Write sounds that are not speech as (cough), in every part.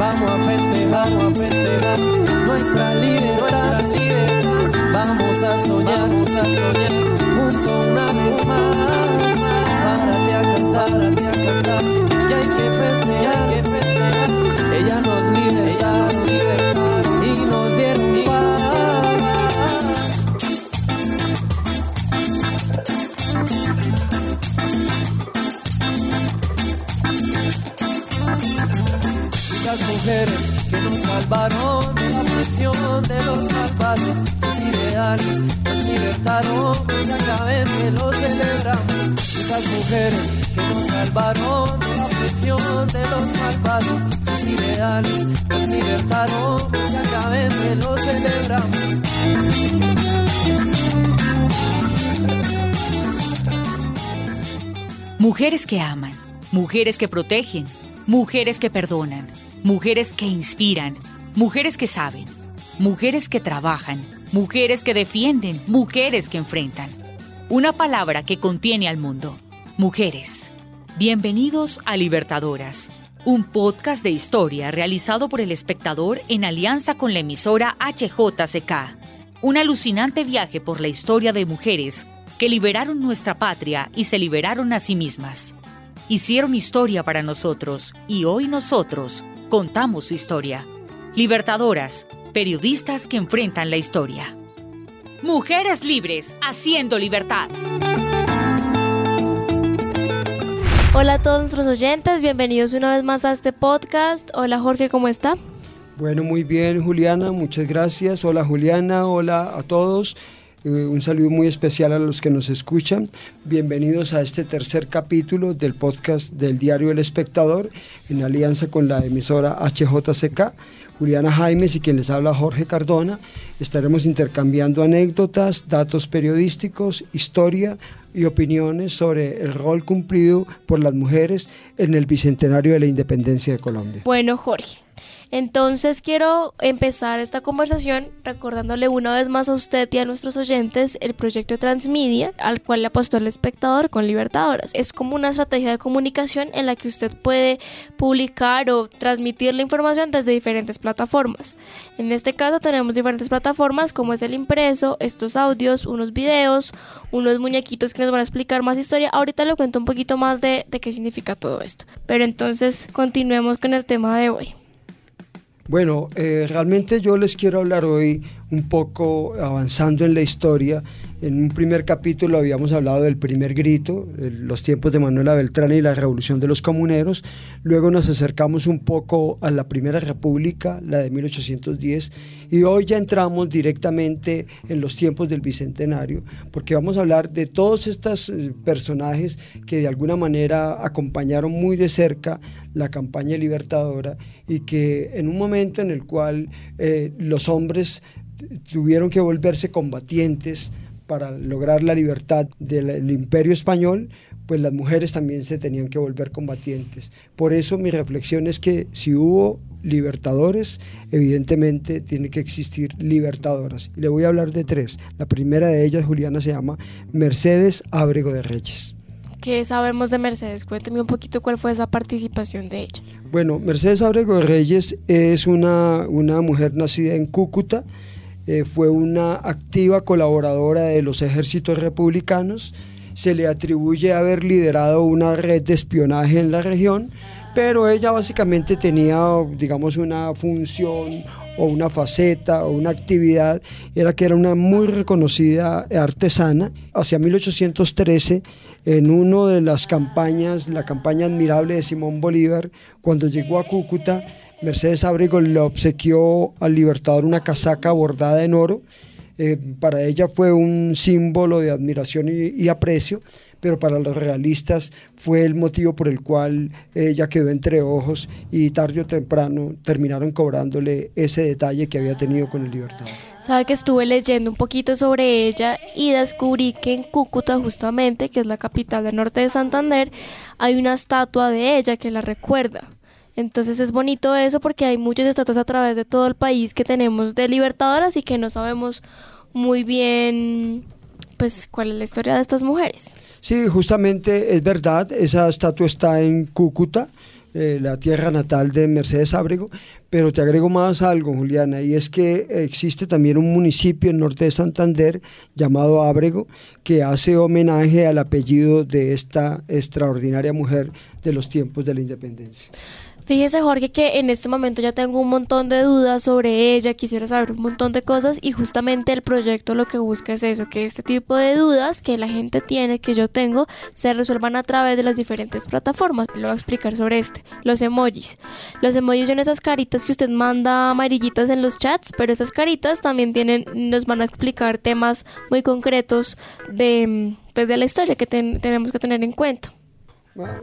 Vamos a festejar, vamos a festejar nuestra libertad. Vamos a soñar, vamos a soñar junto una vez más. Párate a cantar. Nos salvaron de la prisión de los malvados, sus ideales nos libertaron, que lo celebramos. Estas mujeres que nos salvaron de la prisión de los malvados, sus ideales nos libertaron, que lo celebramos. Mujeres que aman, mujeres que protegen, mujeres que perdonan, mujeres que inspiran, mujeres que saben, mujeres que trabajan, mujeres que defienden, mujeres que enfrentan. Una palabra que contiene al mundo. Mujeres. Bienvenidos a Libertadoras, un podcast de historia realizado por el espectador en alianza con la emisora HJCK. Un alucinante viaje por la historia de mujeres que liberaron nuestra patria y se liberaron a sí mismas. Hicieron historia para nosotros y hoy nosotros contamos su historia. Libertadoras, periodistas que enfrentan la historia. Mujeres libres, haciendo libertad. Hola a todos nuestros oyentes, bienvenidos una vez más a este podcast. Hola Jorge, ¿cómo está? Bueno, muy bien Juliana, muchas gracias. Hola Juliana, hola a todos. Eh, Un saludo muy especial a los que nos escuchan. Bienvenidos a este tercer capítulo del podcast del diario El Espectador en alianza con la emisora HJCK. Juliana Jaimes y quien les habla Jorge Cardona. Estaremos intercambiando anécdotas, datos periodísticos, historia y opiniones sobre el rol cumplido por las mujeres en el bicentenario de la independencia de Colombia. Bueno, Jorge. Entonces quiero empezar esta conversación recordándole una vez más a usted y a nuestros oyentes el proyecto Transmedia al cual le apostó el espectador con Libertadoras. Es como una estrategia de comunicación en la que usted puede publicar o transmitir la información desde diferentes plataformas. En este caso tenemos diferentes plataformas como es el impreso, estos audios, unos videos, unos muñequitos que nos van a explicar más historia. Ahorita le cuento un poquito más de, de qué significa todo esto. Pero entonces continuemos con el tema de hoy. Bueno, eh, realmente yo les quiero hablar hoy un poco avanzando en la historia. En un primer capítulo habíamos hablado del primer grito, eh, los tiempos de Manuela Beltrán y la revolución de los comuneros. Luego nos acercamos un poco a la Primera República, la de 1810. Y hoy ya entramos directamente en los tiempos del Bicentenario, porque vamos a hablar de todos estos eh, personajes que de alguna manera acompañaron muy de cerca la campaña libertadora y que en un momento en el cual eh, los hombres tuvieron que volverse combatientes para lograr la libertad del, imperio español, pues las mujeres también se tenían que volver combatientes. Por eso mi reflexión es que si hubo libertadores, evidentemente tiene que existir libertadoras. Y le voy a hablar de tres. La primera de ellas, Juliana, se llama Mercedes Ábrego de Reyes. ¿Qué sabemos de Mercedes? Cuénteme un poquito cuál fue esa participación de ella. Bueno, Mercedes Ábrego de Reyes es una, una mujer nacida en Cúcuta, eh, fue una activa colaboradora de los ejércitos republicanos, se le atribuye haber liderado una red de espionaje en la región, pero ella básicamente tenía, digamos, una función o una faceta o una actividad, era que era una muy reconocida artesana. Hacia 1813, en una de las campañas, la campaña admirable de Simón Bolívar, cuando llegó a Cúcuta, Mercedes Ábrego le obsequió al libertador una casaca bordada en oro. Eh, para ella fue un símbolo de admiración y, y, aprecio, pero para los realistas fue el motivo por el cual ella quedó entre ojos y tarde o temprano terminaron cobrándole ese detalle que había tenido con el libertador. Sabe que estuve leyendo un poquito sobre ella y descubrí que en Cúcuta justamente, que es la capital del norte de Santander, hay una estatua de ella que la recuerda. Entonces es bonito eso porque hay muchas estatuas a través de todo el país que tenemos de libertadoras y que no sabemos muy bien pues cuál es la historia de estas mujeres. Sí, justamente es verdad, esa estatua está en Cúcuta, eh, la tierra natal de Mercedes Ábrego, pero te agrego más algo, Juliana, y es que existe también un municipio en norte de Santander llamado Ábrego que hace homenaje al apellido de esta extraordinaria mujer de los tiempos de la independencia. Fíjese Jorge que en este momento ya tengo un montón de dudas sobre ella, quisiera saber un montón de cosas y justamente el proyecto lo que busca es eso, que este tipo de dudas que la gente tiene, que yo tengo, se resuelvan a través de las diferentes plataformas. Le voy a explicar sobre este, los emojis. Los emojis son esas caritas que usted manda amarillitas en los chats, pero esas caritas también tienen, nos van a explicar temas muy concretos de, pues, de la historia que tenemos que tener en cuenta.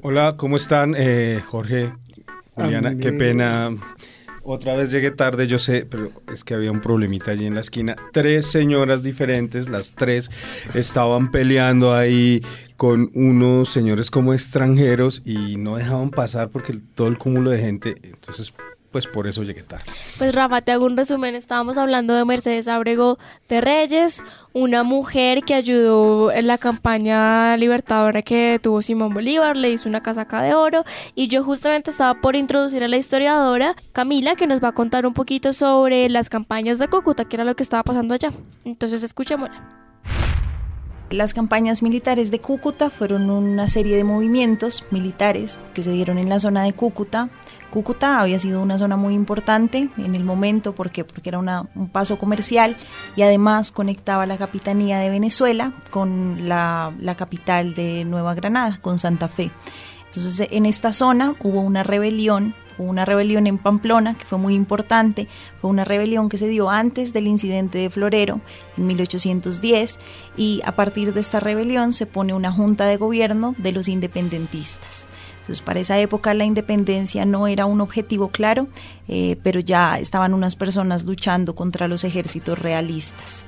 Hola, ¿cómo están? Eh, Jorge, Juliana, qué pena. Otra vez llegué tarde, yo sé, pero es que había un problemita allí en la esquina. Tres señoras diferentes, las tres estaban peleando ahí con unos señores como extranjeros y no dejaban pasar porque todo el cúmulo de gente, entonces pues por eso llegué tarde. Pues Rafa, te hago un resumen. Estábamos hablando de Mercedes Abrego de Reyes, una mujer que ayudó en la campaña libertadora que tuvo Simón Bolívar, le hizo una casaca de oro y yo justamente estaba por introducir a la historiadora Camila que nos va a contar un poquito sobre las campañas de Cúcuta, que era lo que estaba pasando allá. Entonces escuchémosla. Las campañas militares de Cúcuta fueron una serie de movimientos militares que se dieron en la zona de Cúcuta Cúcuta había sido una zona muy importante en el momento porque, porque era un paso comercial y además conectaba la capitanía de Venezuela con la, la capital de Nueva Granada, con Santa Fe. Entonces en esta zona hubo una rebelión una rebelión en Pamplona que fue muy importante, fue una rebelión que se dio antes del incidente de Florero en 1810 y a partir de esta rebelión se pone una junta de gobierno de los independentistas. Entonces, para esa época la independencia no era un objetivo claro, eh, pero ya estaban unas personas luchando contra los ejércitos realistas.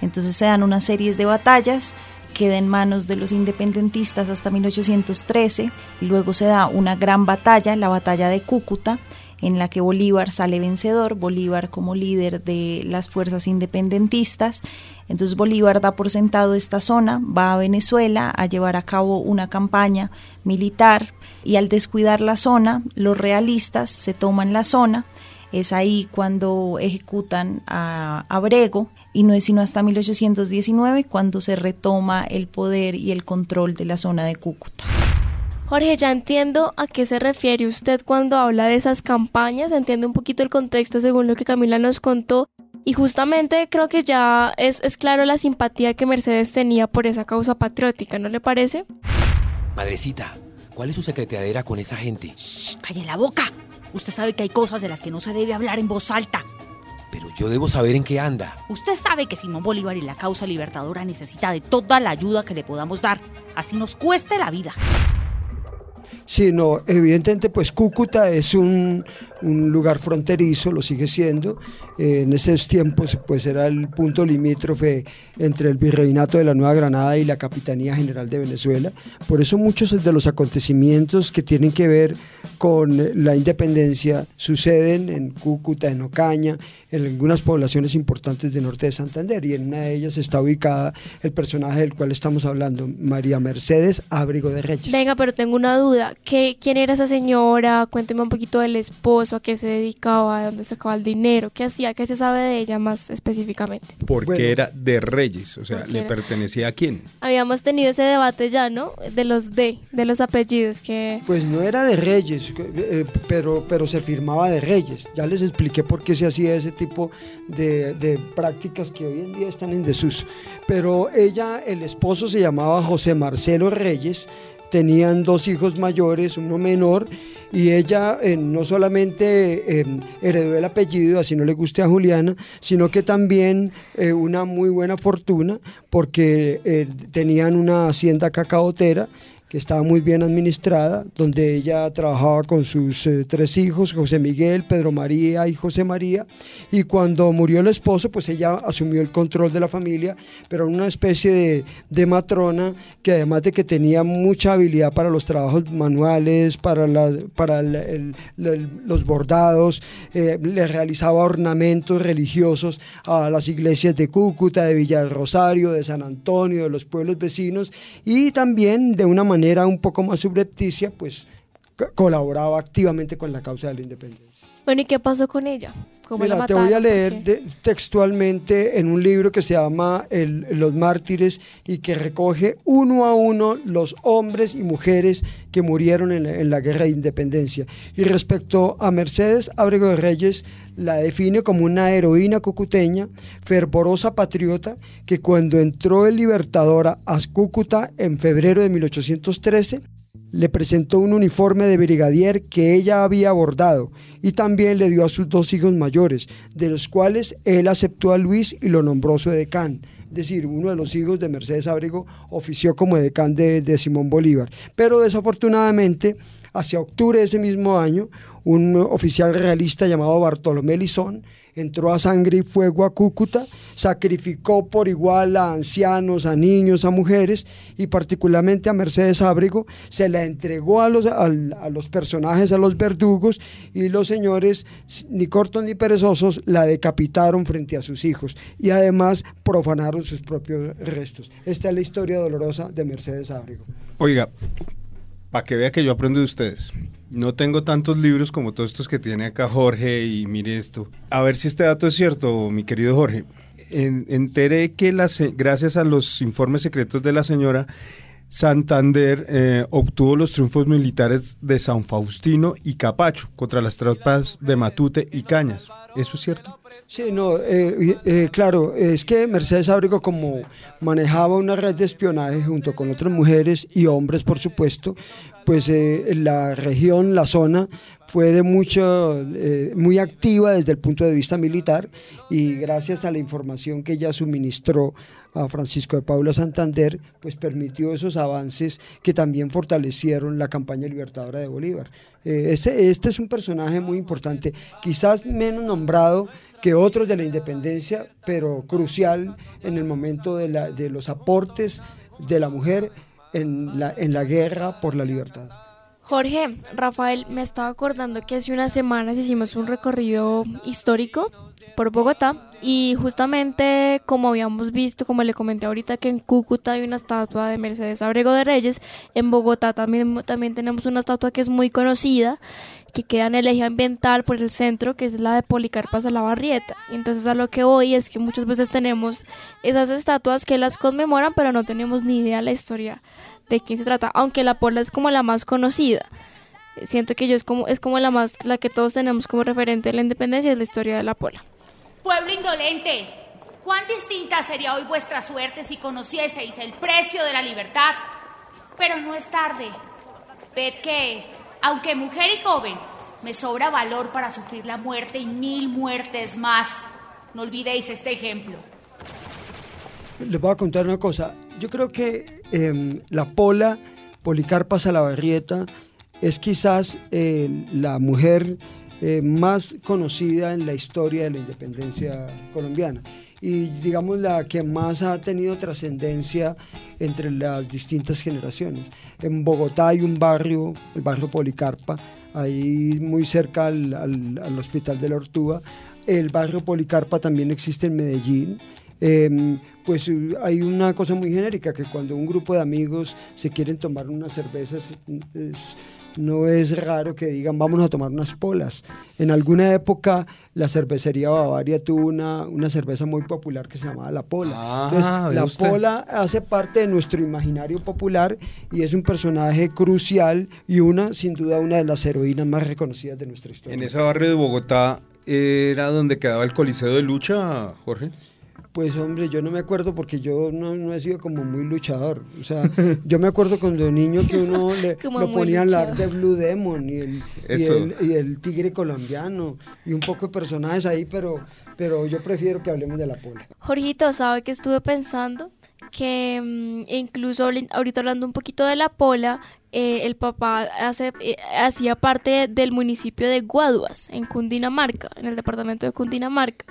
Entonces se dan una serie de batallas, queda en manos de los independentistas hasta 1813 y luego se da una gran batalla, la batalla de Cúcuta, en la que Bolívar sale vencedor, Bolívar como líder de las fuerzas independentistas. Entonces Bolívar da por sentado esta zona, va a Venezuela a llevar a cabo una campaña militar y al descuidar la zona, los realistas se toman la zona. Es ahí cuando ejecutan a Abrego y no es sino hasta 1819 cuando se retoma el poder y el control de la zona de Cúcuta. Jorge, ya entiendo a qué se refiere usted cuando habla de esas campañas, entiendo un poquito el contexto según lo que Camila nos contó y justamente creo que ya es, es claro la simpatía que Mercedes tenía por esa causa patriótica, ¿no le parece? Madrecita, ¿Cuál es su secretadera con esa gente? Shh, ¡Calle la boca! Usted sabe que hay cosas de las que no se debe hablar en voz alta. Pero yo debo saber en qué anda. Usted sabe que Simón Bolívar y la causa libertadora necesita de toda la ayuda que le podamos dar, así nos cueste la vida. Sí, no, evidentemente pues Cúcuta es un, un lugar fronterizo, lo sigue siendo. Eh, en esos tiempos pues era el punto limítrofe entre el virreinato de la Nueva Granada y la Capitanía General de Venezuela. Por eso muchos de los acontecimientos que tienen que ver con la independencia suceden en Cúcuta, en Ocaña, en algunas poblaciones importantes del norte de Santander y en una de ellas está ubicada el personaje del cual estamos hablando, María Mercedes Abrigo de Reyes. Venga, pero tengo una duda. ¿Qué, ¿Quién era esa señora? Cuénteme un poquito del esposo a qué se dedicaba, de dónde sacaba el dinero, qué hacía, qué se sabe de ella más específicamente. Porque era de Reyes, o sea, ¿le pertenecía a quién? Habíamos tenido ese debate ya, ¿no? De los de, de los apellidos que... Pues no era de Reyes, eh, pero, pero se firmaba de Reyes. Ya les expliqué por qué se hacía ese tipo de, de prácticas que hoy en día están en desuso. Pero ella, el esposo se llamaba José Marcelo Reyes, tenían dos hijos mayores, uno menor, y ella eh, no solamente eh, heredó el apellido, así no le guste a Juliana, sino que también eh, una muy buena fortuna porque tenían una hacienda cacaotera que estaba muy bien administrada, donde ella trabajaba con sus eh, tres hijos, José Miguel, Pedro María y José María, y cuando murió el esposo, pues ella asumió el control de la familia, pero una especie de, matrona que además de que tenía mucha habilidad para los trabajos manuales, para, la, para los bordados, eh, le realizaba ornamentos religiosos a las iglesias de Cúcuta, de Villa del Rosario, de San Antonio, de los pueblos vecinos, y también de una manera era un poco más subrepticia, pues colaboraba activamente con la causa de la independencia. Bueno, ¿y qué pasó con ella? Mira, te voy a leer textualmente en un libro que se llama Los mártires y que recoge uno a uno los hombres y mujeres que murieron en la, en la guerra de independencia. Y respecto a Mercedes Ábrego de Reyes, la define como una heroína cucuteña, fervorosa patriota, que cuando entró el Libertador a Cúcuta en febrero de 1813, le presentó un uniforme de brigadier que ella había bordado y también le dio a sus dos hijos mayores, de los cuales él aceptó a Luis y lo nombró su decán. Es decir, uno de los hijos de Mercedes Ábrego ofició como decán de, de Simón Bolívar. Pero desafortunadamente, hacia octubre de ese mismo año, un oficial realista llamado Bartolomé Lizón entró a sangre y fuego a Cúcuta, sacrificó por igual a ancianos, a niños, a mujeres y particularmente a Mercedes Ábrego, se la entregó a los, a, los personajes, a los verdugos y los señores, ni cortos ni perezosos, la decapitaron frente a sus hijos y además profanaron sus propios restos. Esta es la historia dolorosa de Mercedes Ábrego. Oiga, para que vea que yo aprendo de ustedes. No tengo tantos libros como todos estos que tiene acá Jorge y mire esto. A ver si este dato es cierto, mi querido Jorge. enteré que gracias a los informes secretos de la señora, Santander eh, obtuvo los triunfos militares de San Faustino y Capacho contra las tropas de Matute y Cañas. ¿Eso es cierto? Sí, no, eh, eh, claro, es que Mercedes Ábrego como manejaba una red de espionaje junto con otras mujeres y hombres, por supuesto, pues la región, la zona, fue de mucho, muy activa desde el punto de vista militar y gracias a la información que ella suministró a Francisco de Paula Santander, pues permitió esos avances que también fortalecieron la campaña libertadora de Bolívar. Este, este es un personaje muy importante, quizás menos nombrado que otros de la independencia, pero crucial en el momento de, la, de los aportes de la mujer en la, en la guerra por la libertad. Jorge, Rafael, me estaba acordando que hace unas semanas hicimos un recorrido histórico por Bogotá y justamente como habíamos visto, como le comenté ahorita que en Cúcuta hay una estatua de Mercedes Abrego de Reyes, en Bogotá también, también tenemos una estatua que es muy conocida que queda en el eje ambiental por el centro, que es la de Policarpa Salabarrieta. Entonces a lo que voy es que muchas veces tenemos esas estatuas que las conmemoran, pero no tenemos ni idea de la historia de quién se trata, aunque la Pola es como la más conocida. Siento que yo es como es como la más la que todos tenemos como referente de la independencia es la historia de la Pola. Pueblo indolente, cuán distinta sería hoy vuestra suerte si conocieseis el precio de la libertad. Pero no es tarde. Ved que aunque mujer y joven, me sobra valor para sufrir la muerte y mil muertes más. No olvidéis este ejemplo. Les voy a contar una cosa. Yo creo que em, la Pola, Policarpa Salabarrieta, es quizás eh, la mujer eh, más conocida en la historia de la independencia colombiana y digamos la que más ha tenido trascendencia entre las distintas generaciones. En Bogotá hay un barrio, el barrio Policarpa, ahí muy cerca al, al, Hospital de la Ortúa. El barrio Policarpa también existe en Medellín. Em, pues hay una cosa muy genérica, que cuando un grupo de amigos se quieren tomar unas cervezas, no es raro que digan vamos a tomar unas polas. En alguna época la cervecería Bavaria tuvo una, una cerveza muy popular que se llamaba La Pola. Ah, la Pola hace parte de nuestro imaginario popular y es un personaje crucial y una, sin duda, una de las heroínas más reconocidas de nuestra historia. En ese barrio de Bogotá era donde quedaba el Coliseo de Lucha, Jorge. Pues hombre, yo no me acuerdo porque yo no, he sido como muy luchador. O sea, (laughs) yo me acuerdo cuando niño que uno le, (laughs) lo ponía a hablar de Blue Demon y el, y el, tigre colombiano y un poco de personajes ahí, pero, pero yo prefiero que hablemos de la pola. Jorgito, ¿sabe que estuve pensando? que mm, incluso ahorita hablando un poquito de la pola, eh, el papá eh, hacía parte del municipio de Guaduas, en Cundinamarca, en el departamento de Cundinamarca.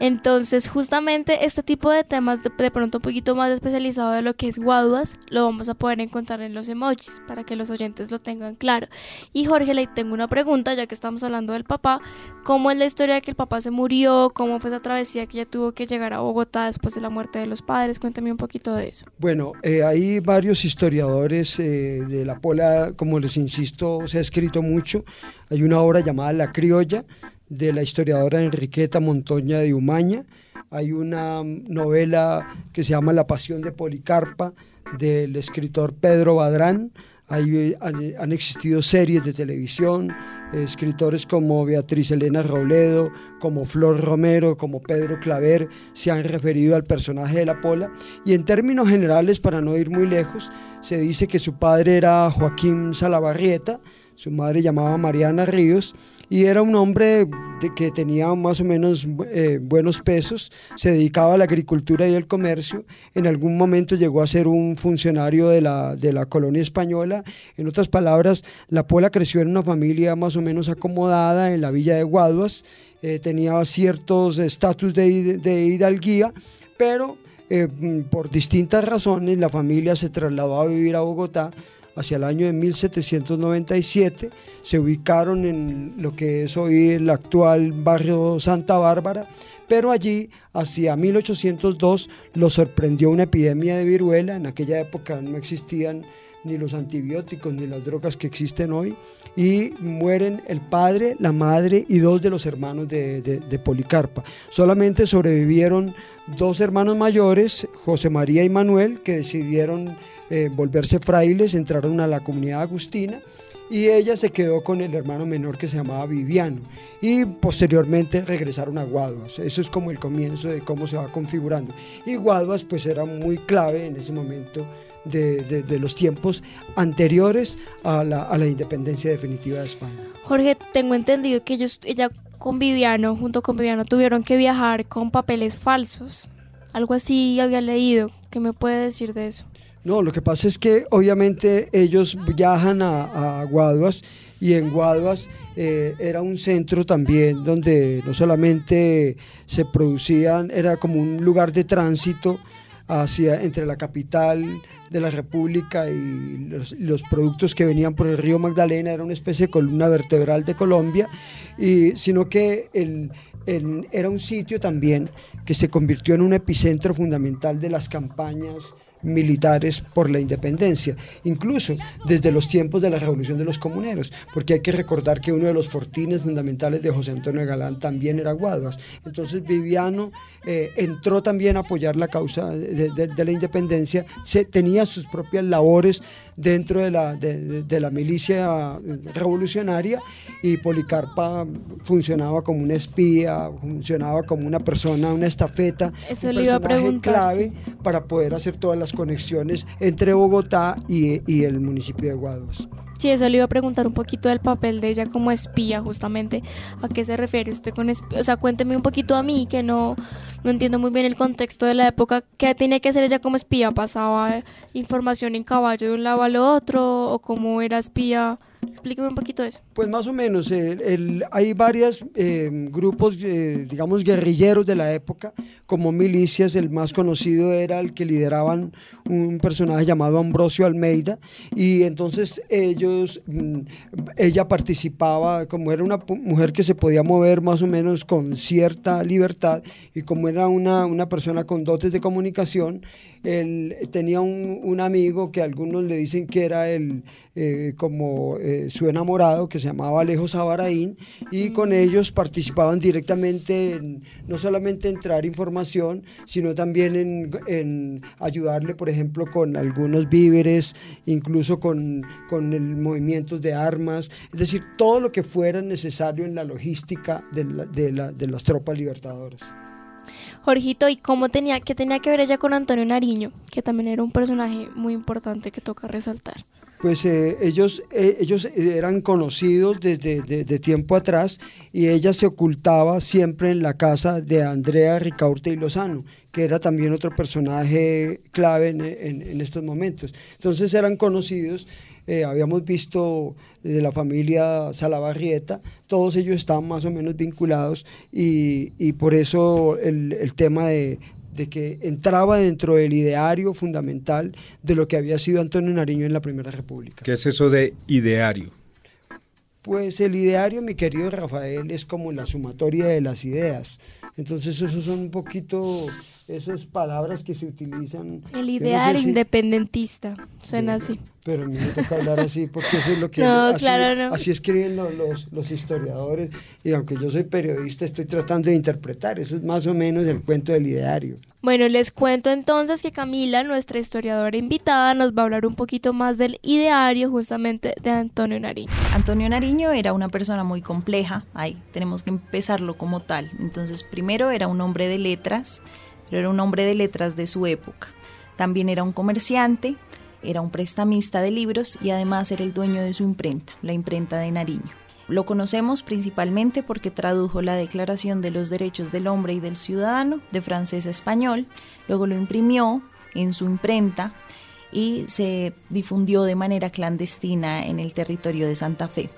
Entonces, justamente este tipo de temas, de, pronto un poquito más especializado de lo que es Guaduas, lo vamos a poder encontrar en los emojis para que los oyentes lo tengan claro. Y Jorge, le tengo una pregunta, ya que estamos hablando del papá. ¿Cómo es la historia de que el papá se murió? ¿Cómo fue esa travesía que ya tuvo que llegar a Bogotá después de la muerte de los padres? Cuéntame un poquito de eso. Bueno, eh, hay varios historiadores de la la pola, como les insisto, se ha escrito mucho. Hay una obra llamada La Criolla, de la historiadora Enriqueta Montoña de Umaña. Hay una novela que se llama La Pasión de Policarpa, del escritor Pedro Badrán. Hay, han existido series de televisión, escritores como Beatriz Elena Robledo, como Flor Romero, como Pedro Claver, se han referido al personaje de la Pola. Y en términos generales, para no ir muy lejos, se dice que su padre era Joaquín Salabarrieta, su madre llamaba Mariana Ríos, y era un hombre que tenía más o menos eh, buenos pesos, se dedicaba a la agricultura y el comercio, en algún momento llegó a ser un funcionario de la, de la colonia española, en otras palabras, la Pola creció en una familia más o menos acomodada en la villa de Guaduas, eh, tenía ciertos estatus de, de, hidalguía, pero eh, por distintas razones la familia se trasladó a vivir a Bogotá, hacia el año de 1797, se ubicaron en lo que es hoy el actual barrio Santa Bárbara, pero allí hacia 1802 los sorprendió una epidemia de viruela, en aquella época no existían ni los antibióticos ni las drogas que existen hoy, y mueren el padre, la madre y dos de los hermanos de, de, Policarpa. Solamente sobrevivieron dos hermanos mayores, José María y Manuel, que decidieron eh, volverse frailes, entraron a la comunidad agustina y ella se quedó con el hermano menor que se llamaba Viviano y posteriormente regresaron a Guaduas. Eso es como el comienzo de cómo se va configurando. Y Guaduas pues era muy clave en ese momento de, de, los tiempos anteriores a la, a la, independencia definitiva de España. Jorge, tengo entendido que ellos, ella con Viviano, junto con Viviano, tuvieron que viajar con papeles falsos. Algo así había leído. ¿Qué me puede decir de eso? No, lo que pasa es que obviamente ellos viajan a, Guaduas y en Guaduas eh, era un centro también donde no solamente se producían, era como un lugar de tránsito hacia entre la capital de la República y los, productos que venían por el río Magdalena, era una especie de columna vertebral de Colombia, y, sino que era un sitio también que se convirtió en un epicentro fundamental de las campañas militares por la independencia, incluso desde los tiempos de la Revolución de los Comuneros, porque hay que recordar que uno de los fortines fundamentales de José Antonio Galán también era Guaduas. Entonces Viviano eh, entró también a apoyar la causa de, la independencia, se, tenía sus propias labores dentro de la, de, la milicia revolucionaria y Policarpa funcionaba como una espía, funcionaba como una persona, una estafeta, Eso un le iba a preguntar, clave para poder hacer todas las conexiones entre Bogotá y, y el municipio de Guaduas. Sí, eso le iba a preguntar un poquito del papel de ella como espía, justamente. ¿A qué se refiere usted con espía? O sea, cuénteme un poquito a mí, que no, no entiendo muy bien el contexto de la época. ¿Qué tenía que hacer ella como espía? ¿Pasaba información en caballo de un lado al otro? ¿O cómo era espía? Explíqueme un poquito eso. Pues más o menos, hay varios eh, grupos, eh, digamos, guerrilleros de la época, como milicias, el más conocido era el que lideraban un personaje llamado Ambrosio Almeida, y entonces ellos, mm, ella participaba, como era una mujer que se podía mover más o menos con cierta libertad, y como era una, una persona con dotes de comunicación, él tenía un, un, amigo que algunos le dicen que era el, eh, como eh, su enamorado, que se llamaba Alejo Sabaraín, y con ellos participaban directamente en, no solamente en traer información, sino también en, en, ayudarle, por ejemplo, con algunos víveres, incluso con, con el movimiento de armas, es decir, todo lo que fuera necesario en la logística de, de, la, de las tropas libertadoras. Jorgito, ¿y cómo tenía, qué tenía que ver ella con Antonio Nariño? Que también era un personaje muy importante que toca resaltar. Pues eh, ellos, eh, ellos eran conocidos desde de, tiempo atrás y ella se ocultaba siempre en la casa de Andrea Ricaurte y Lozano, que era también otro personaje clave en, estos momentos. Entonces eran conocidos, eh, habíamos visto de la familia Salabarrieta, todos ellos estaban más o menos vinculados y, por eso el, tema de, que entraba dentro del ideario fundamental de lo que había sido Antonio Nariño en la Primera República. ¿Qué es eso de ideario? Pues el ideario, mi querido Rafael, es como la sumatoria de las ideas. Entonces esos son un poquito esas palabras que se utilizan. El ideal independentista, suena así. Pero a mí me toca hablar así porque eso es lo que... (laughs) No, así, claro, no. Así escriben los, los, historiadores y aunque yo soy periodista estoy tratando de interpretar, eso es más o menos el cuento del ideario. Bueno, les cuento entonces que Camila, nuestra historiadora invitada, nos va a hablar un poquito más del ideario justamente de Antonio Nariño. Antonio Nariño era una persona muy compleja, ahí tenemos que empezarlo como tal. Entonces, primero era un hombre de letras, era un hombre de letras de su época. También era un comerciante, era un prestamista de libros y además era el dueño de su imprenta, la imprenta de Nariño. Lo conocemos principalmente porque tradujo la Declaración de los Derechos del Hombre y del Ciudadano de francés a español, luego lo imprimió en su imprenta y se difundió de manera clandestina en el territorio de Santa Fe.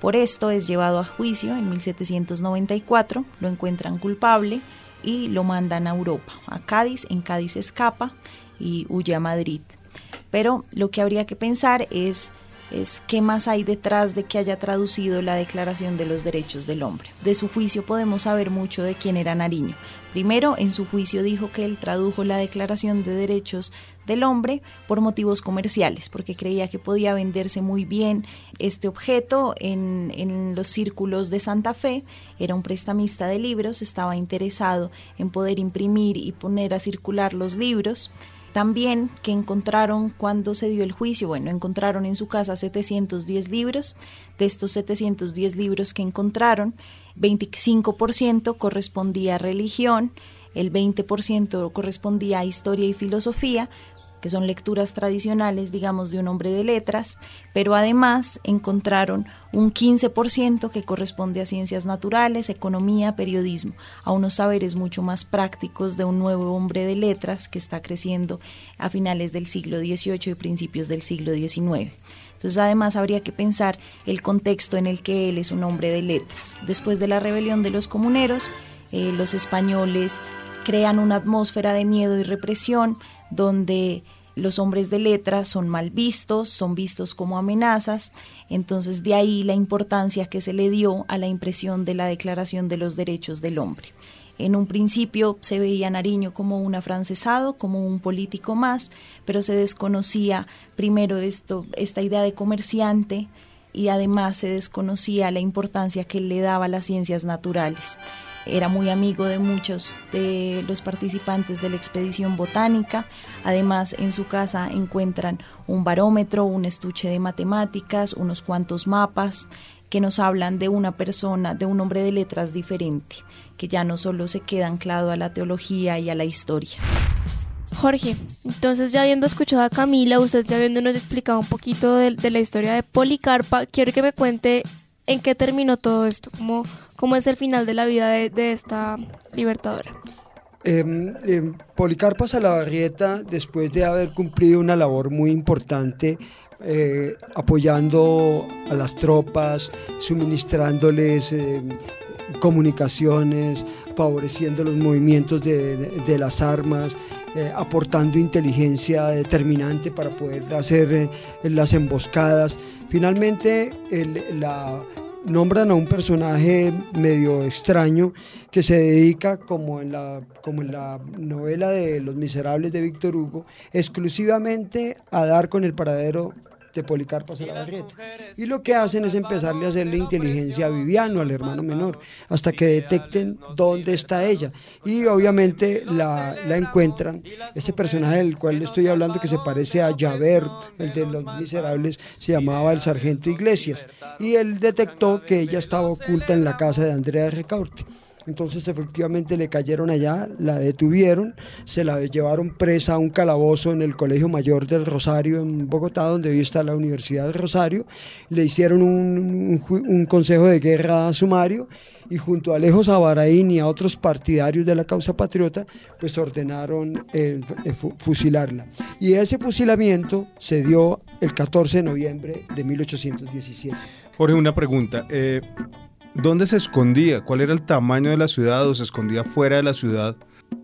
Por esto es llevado a juicio en 1794, lo encuentran culpable y lo mandan a Europa, a Cádiz, en Cádiz escapa y huye a Madrid. Pero lo que habría que pensar es, es qué más hay detrás de que haya traducido la Declaración de los Derechos del Hombre. De su juicio podemos saber mucho de quién era Nariño. Primero, en su juicio dijo que él tradujo la Declaración de Derechos del Hombre por motivos comerciales, porque creía que podía venderse muy bien este objeto en, los círculos de Santa Fe. Era un prestamista de libros, estaba interesado en poder imprimir y poner a circular los libros. También que encontraron cuando se dio el juicio, bueno, encontraron en su casa 710 libros. De estos 710 libros que encontraron, 25% correspondía a religión, el 20% correspondía a historia y filosofía, que son lecturas tradicionales, digamos, de un hombre de letras, pero además encontraron un 15% que corresponde a ciencias naturales, economía, periodismo, a unos saberes mucho más prácticos de un nuevo hombre de letras que está creciendo a finales del siglo XVIII y principios del siglo XIX. Entonces, además, habría que pensar el contexto en el que él es un hombre de letras. Después de la rebelión de los comuneros, eh, los españoles crean una atmósfera de miedo y represión donde los hombres de letras son mal vistos, son vistos como amenazas, entonces de ahí la importancia que se le dio a la impresión de la Declaración de los Derechos del Hombre. En un principio se veía Nariño como un afrancesado, como un político más, pero se desconocía primero esto, esta idea de comerciante y además se desconocía la importancia que le daba a las ciencias naturales era muy amigo de muchos de los participantes de la expedición botánica. Además, en su casa encuentran un barómetro, un estuche de matemáticas, unos cuantos mapas que nos hablan de una persona, de un hombre de letras diferente, que ya no solo se queda anclado a la teología y a la historia. Jorge, entonces ya habiendo escuchado a Camila, usted ya habiéndonos explicado un poquito de, la historia de Policarpa, quiero que me cuente en qué terminó todo esto, cómo, cómo es el final de la vida de, esta libertadora. Eh, eh, Policarpa Salabarrieta, después de haber cumplido una labor muy importante, eh, apoyando a las tropas, suministrándoles em, comunicaciones, favoreciendo los movimientos de, las armas, eh, aportando inteligencia determinante para poder hacer eh, las emboscadas. Finalmente, la, nombran a un personaje medio extraño que se dedica, como en, la, como en la novela de Los Miserables de Víctor Hugo, exclusivamente a dar con el paradero de Policarpa Salabarrieta. Y lo que hacen es empezarle a hacerle inteligencia a Viviano, al hermano menor, hasta que detecten dónde está ella. Y obviamente la, la encuentran. Ese personaje del cual le estoy hablando, que se parece a Javert, el de los miserables, se llamaba el sargento Iglesias. Y él detectó que ella estaba oculta en la casa de Andrea Recaurte. Entonces efectivamente le cayeron allá, la detuvieron, se la llevaron presa a un calabozo en el Colegio Mayor del Rosario en Bogotá, donde hoy está la Universidad del Rosario. Le hicieron un, consejo de guerra sumario y junto a Alejo Sabaraín y a otros partidarios de la causa patriota, pues ordenaron eh, fusilarla. Y ese fusilamiento se dio el 14 de noviembre de 1817. Jorge, una pregunta. Eh, ¿Dónde se escondía? ¿Cuál era el tamaño de la ciudad o se escondía fuera de la ciudad?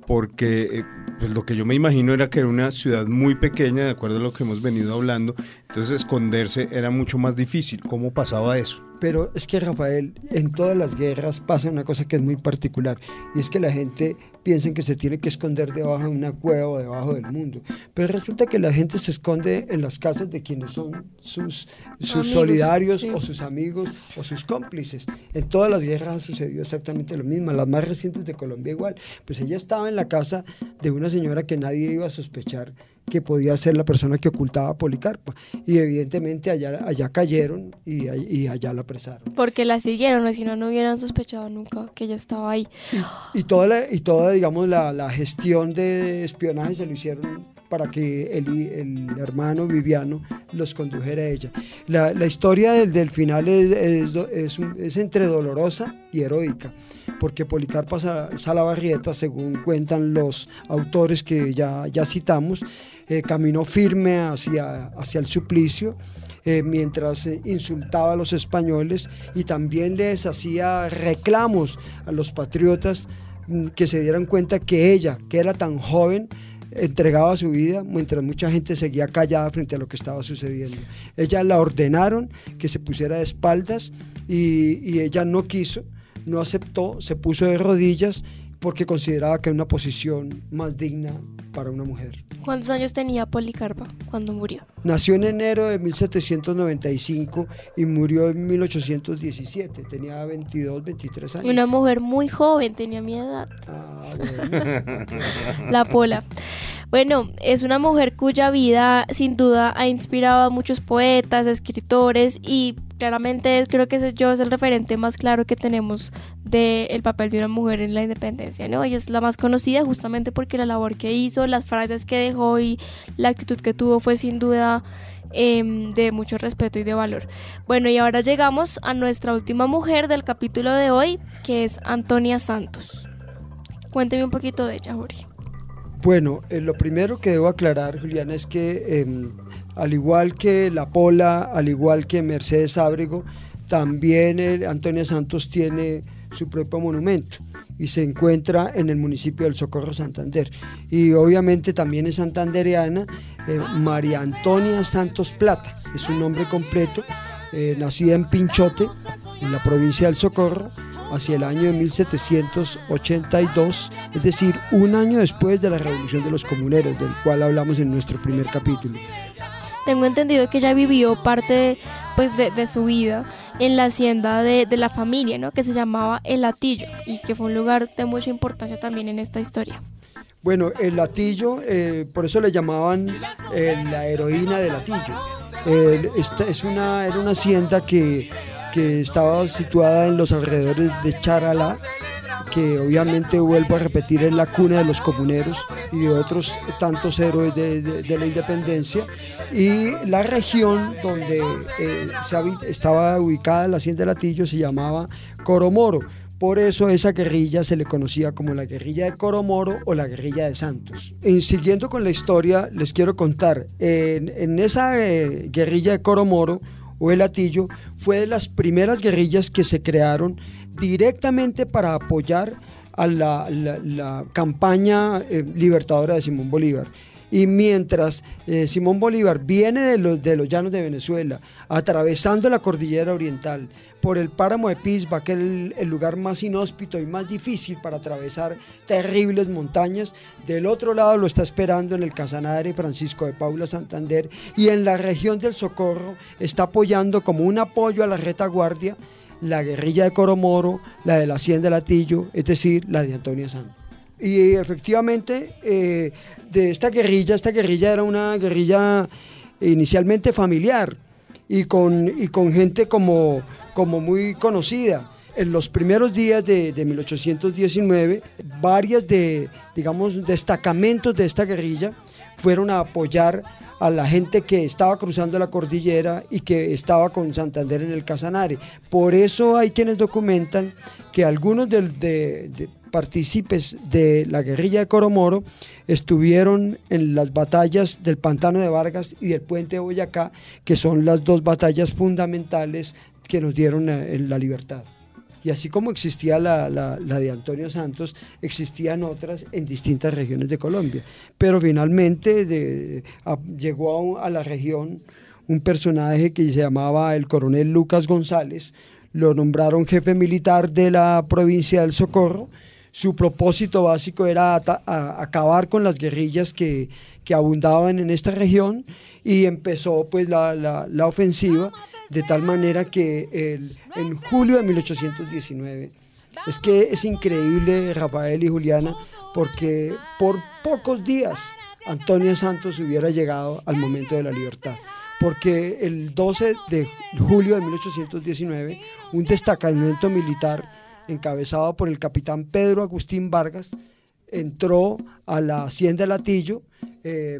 Porque eh, pues lo que yo me imagino era que era una ciudad muy pequeña, de acuerdo a lo que hemos venido hablando, entonces esconderse era mucho más difícil. ¿Cómo pasaba eso? Pero es que Rafael, en todas las guerras pasa una cosa que es muy particular y es que la gente piensa que se tiene que esconder debajo de una cueva o debajo del mundo. Pero resulta que la gente se esconde en las casas de quienes son sus, sus solidarios o sus amigos o sus cómplices. En todas las guerras ha sucedido exactamente lo mismo. Las más recientes de Colombia igual. Pues ella estaba en la casa de una señora que nadie iba a sospechar que podía ser la persona que ocultaba a Policarpa. Y evidentemente allá, allá cayeron y, allá la apresaron. Porque la siguieron, si no, no hubieran sospechado nunca que ella estaba ahí. Y, toda, la, y toda, digamos, la, la, gestión de espionaje se lo hicieron para que el, hermano Viviano los condujera a ella. La, historia del, final es, entre dolorosa y heroica, porque Policarpa Salabarrieta, según cuentan los autores que ya, citamos, eh, caminó firme hacia, el suplicio. Eh, mientras insultaba a los españoles y también les hacía reclamos a los patriotas mm, que se dieran cuenta que ella, que era tan joven, entregaba su vida mientras mucha gente seguía callada frente a lo que estaba sucediendo. Ella la ordenaron que se pusiera de espaldas y, y ella no quiso, no aceptó, se puso de rodillas porque consideraba que era una posición más digna para una mujer. ¿Cuántos años tenía Policarpa cuando murió? Nació en enero de 1795 y murió en 1817. Tenía 22, 23 años. Una mujer muy joven, tenía mi edad. Ah, bueno. La Pola. Bueno, es una mujer cuya vida sin duda ha inspirado a muchos poetas, escritores y claramente creo que ese yo es el referente más claro que tenemos del papel de una mujer en la independencia, ¿no? Ella es la más conocida justamente porque la labor que hizo, las frases que dejó y la actitud que tuvo fue sin duda em, de mucho respeto y de valor. Bueno, y ahora llegamos a nuestra última mujer del capítulo de hoy, que es Antonia Santos. Cuénteme un poquito de ella, Jorge. Bueno, eh, lo primero que debo aclarar, Juliana, es que em, al igual que La Pola, al igual que Mercedes Ábrego, también Antonia Santos tiene su propio monumento y se encuentra en el municipio del Socorro Santander. Y obviamente también es santandereana, eh, María Antonia Santos Plata, es su nombre completo, eh, nacida en Pinchote, en la provincia del Socorro, hacia el año de 1782, es decir, un año después de la Revolución de los Comuneros, del cual hablamos en nuestro primer capítulo. Tengo entendido que ella vivió parte pues, de, su vida en la hacienda de, la familia, ¿no? que se llamaba El Latillo y que fue un lugar de mucha importancia también en esta historia. Bueno, el Latillo, eh, por eso le llamaban eh, la heroína del Latillo. esta es una, era una hacienda que que estaba situada en los alrededores de Charalá, que obviamente vuelvo a repetir es la cuna de los comuneros y de otros tantos héroes de, la independencia, y la región donde eh, estaba ubicada la hacienda de Latillo se llamaba Coromoro. Por eso esa guerrilla se le conocía como la guerrilla de Coromoro o la guerrilla de Santos. Y siguiendo con la historia, les quiero contar, en, esa eh, guerrilla de Coromoro o el Atillo fue de las primeras guerrillas que se crearon directamente para apoyar a la, campaña eh, libertadora de Simón Bolívar. Y mientras eh, Simón Bolívar viene de los, de los llanos de Venezuela, atravesando la cordillera oriental, por el páramo de Pisba, que es el, lugar más inhóspito y más difícil para atravesar terribles montañas. Del otro lado lo está esperando en el Casanare Francisco de Paula Santander y en la región del Socorro está apoyando como un apoyo a la retaguardia la guerrilla de Coromoro, la de la Hacienda Latillo, es decir, la de Antonio Santos. Y efectivamente, eh, de esta guerrilla, esta guerrilla era una guerrilla inicialmente familiar y con, y con gente como, como muy conocida. En los primeros días de, de 1819, varias de, digamos, destacamentos de esta guerrilla fueron a apoyar a la gente que estaba cruzando la cordillera y que estaba con Santander en el Casanare. Por eso hay quienes documentan que algunos de, de, partícipes de la guerrilla de Coromoro estuvieron en las batallas del Pantano de Vargas y del Puente de Boyacá, que son las dos batallas fundamentales que nos dieron eh, la libertad. Y así como existía la, de Antonio Santos, existían otras en distintas regiones de Colombia. Pero finalmente llegó a, la región un personaje que se llamaba el coronel Lucas González, lo nombraron jefe militar de la provincia del Socorro. Su propósito básico era acabar con las guerrillas que, abundaban en esta región y empezó pues la, ofensiva de tal manera que el, en julio de 1819, es que es increíble Rafael y Juliana, porque por pocos días Antonio Santos hubiera llegado al momento de la libertad porque el 12 de julio de 1819 un destacamento militar encabezado por el capitán Pedro Agustín Vargas entró a la hacienda Latillo, eh,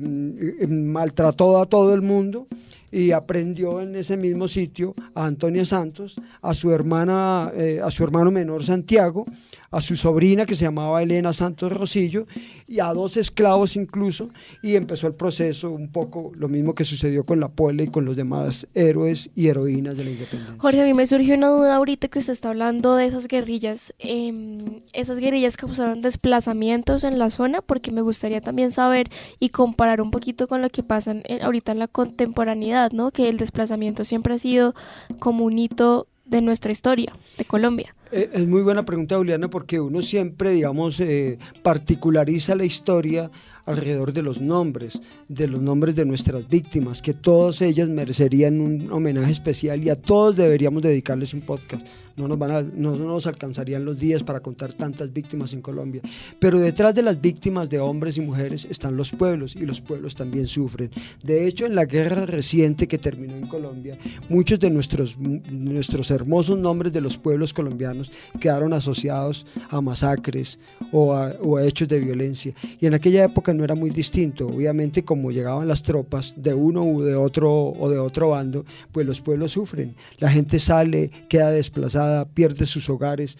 maltrató a todo el mundo y aprendió en ese mismo sitio a Antonia Santos, a su hermana, eh, a su hermano menor Santiago, a su sobrina que se llamaba Elena Santos Rosillo y a dos esclavos incluso y empezó el proceso un poco lo mismo que sucedió con la Puebla y con los demás héroes y heroínas de la independencia. Jorge, a mí me surgió una duda ahorita que usted está hablando de esas guerrillas. Em, esas guerrillas causaron desplazamientos en la zona porque me gustaría también saber y comparar un poquito con lo que pasa ahorita en la contemporaneidad, ¿no? Que el desplazamiento siempre ha sido como un hito de nuestra historia, de Colombia. Eh, es muy buena pregunta, Juliana, porque uno siempre, digamos, eh, particulariza la historia alrededor de los nombres, de los nombres de nuestras víctimas, que todas ellas merecerían un homenaje especial y a todos deberíamos dedicarles un podcast no nos, van a, no, nos alcanzarían los días para contar tantas víctimas en Colombia. Pero detrás de las víctimas de hombres y mujeres están los pueblos y los pueblos también sufren. De hecho, en la guerra reciente que terminó en Colombia, muchos de nuestros, nuestros hermosos nombres de los pueblos colombianos quedaron asociados a masacres o a, o a hechos de violencia. Y en aquella época no era muy distinto. Obviamente, como llegaban las tropas de uno u de otro o de otro bando, pues los pueblos sufren. La gente sale, queda desplazada pierde sus hogares.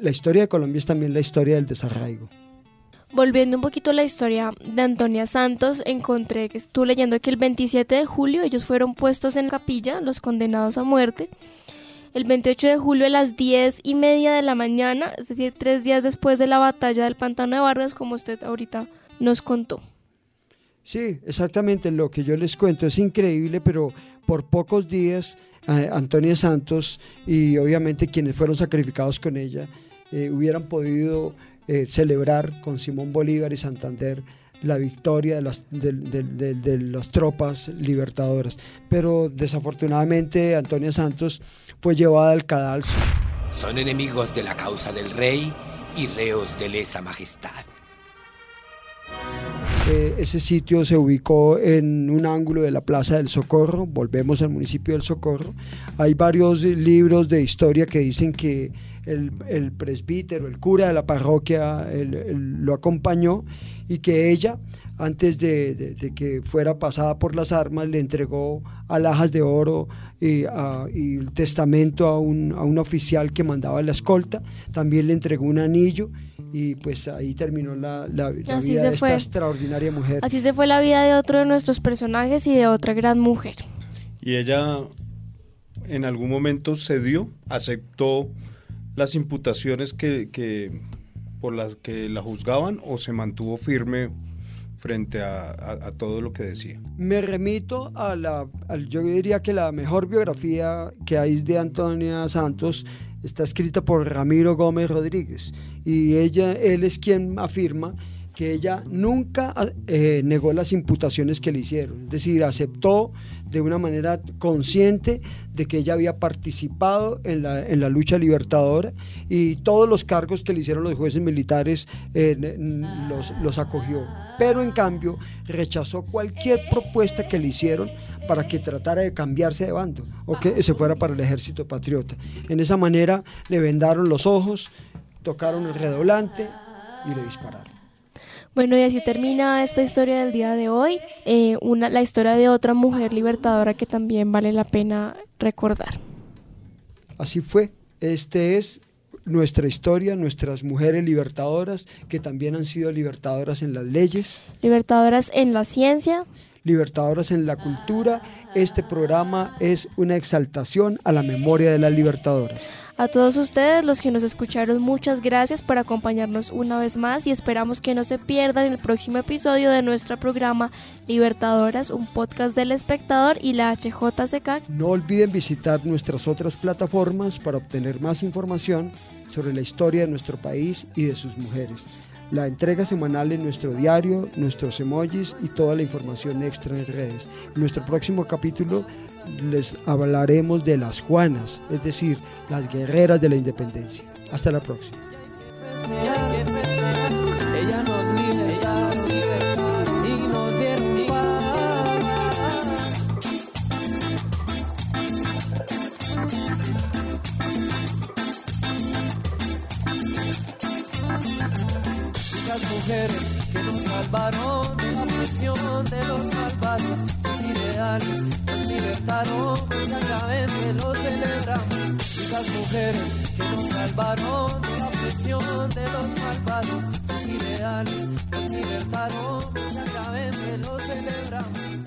La historia de Colombia es también la historia del desarraigo. Volviendo un poquito a la historia de Antonia Santos, encontré que estuve leyendo que el 27 de julio ellos fueron puestos en capilla, los condenados a muerte. El 28 de julio a las 10 y media de la mañana, es decir, tres días después de la batalla del Pantano de Vargas, como usted ahorita nos contó. Sí, exactamente lo que yo les cuento es increíble, pero por pocos días Antonia Santos y obviamente quienes fueron sacrificados con ella eh, hubieran podido eh, celebrar con Simón Bolívar y Santander la victoria de las, de, las tropas libertadoras. Pero desafortunadamente Antonia Santos fue llevada al cadalso. Son enemigos de la causa del rey y reos de lesa majestad. Eh, ese sitio se ubicó en un ángulo de la Plaza del Socorro, volvemos al municipio del Socorro. Hay varios libros de historia que dicen que el, presbítero, el cura de la parroquia, lo acompañó y que ella, antes de, que fuera pasada por las armas, le entregó alhajas de oro y, el testamento a un, a un oficial que mandaba la escolta. También le entregó un anillo y pues ahí terminó la, la, vida de esta extraordinaria mujer. Así se fue la vida de otro de nuestros personajes y de otra gran mujer. Y ella en algún momento cedió, aceptó las imputaciones que, que por las que la juzgaban o se mantuvo firme frente a, todo lo que decía. Me remito a la, yo diría que la mejor biografía que hay de Antonia Santos está escrita por Ramiro Gómez Rodríguez y ella, él es quien afirma que ella nunca eh, negó las imputaciones que le hicieron, es decir, aceptó de una manera consciente de que ella había participado en la, en la lucha libertadora y todos los cargos que le hicieron los jueces militares eh, los, los acogió, pero en cambio rechazó cualquier propuesta que le hicieron para que tratara de cambiarse de bando o que se fuera para el ejército patriota. En esa manera le vendaron los ojos, tocaron el redoblante y le dispararon. Bueno, y así termina esta historia del día de hoy, eh, una, la historia de otra mujer libertadora que también vale la pena recordar. Así fue, este es nuestra historia, nuestras mujeres libertadoras que también han sido libertadoras en las leyes. Libertadoras en la ciencia. Libertadoras en la Cultura. Este programa es una exaltación a la memoria de las libertadoras. A todos ustedes, los que nos escucharon, muchas gracias por acompañarnos una vez más y esperamos que no se pierdan el próximo episodio de nuestro programa Libertadoras, un podcast del espectador y la HJCK. No olviden visitar nuestras otras plataformas para obtener más información sobre la historia de nuestro país y de sus mujeres la entrega semanal en nuestro diario, nuestros emojis y toda la información extra en redes. En nuestro próximo capítulo les hablaremos de las Juanas, es decir, las guerreras de la independencia. Hasta la próxima. al varón de la prisión de los malvados. Sus ideales nos libertaron, cada vez que lo celebramos. Y las mujeres que nos salvaron de la prisión de los malvados. Sus ideales nos libertaron, cada vez que lo celebramos.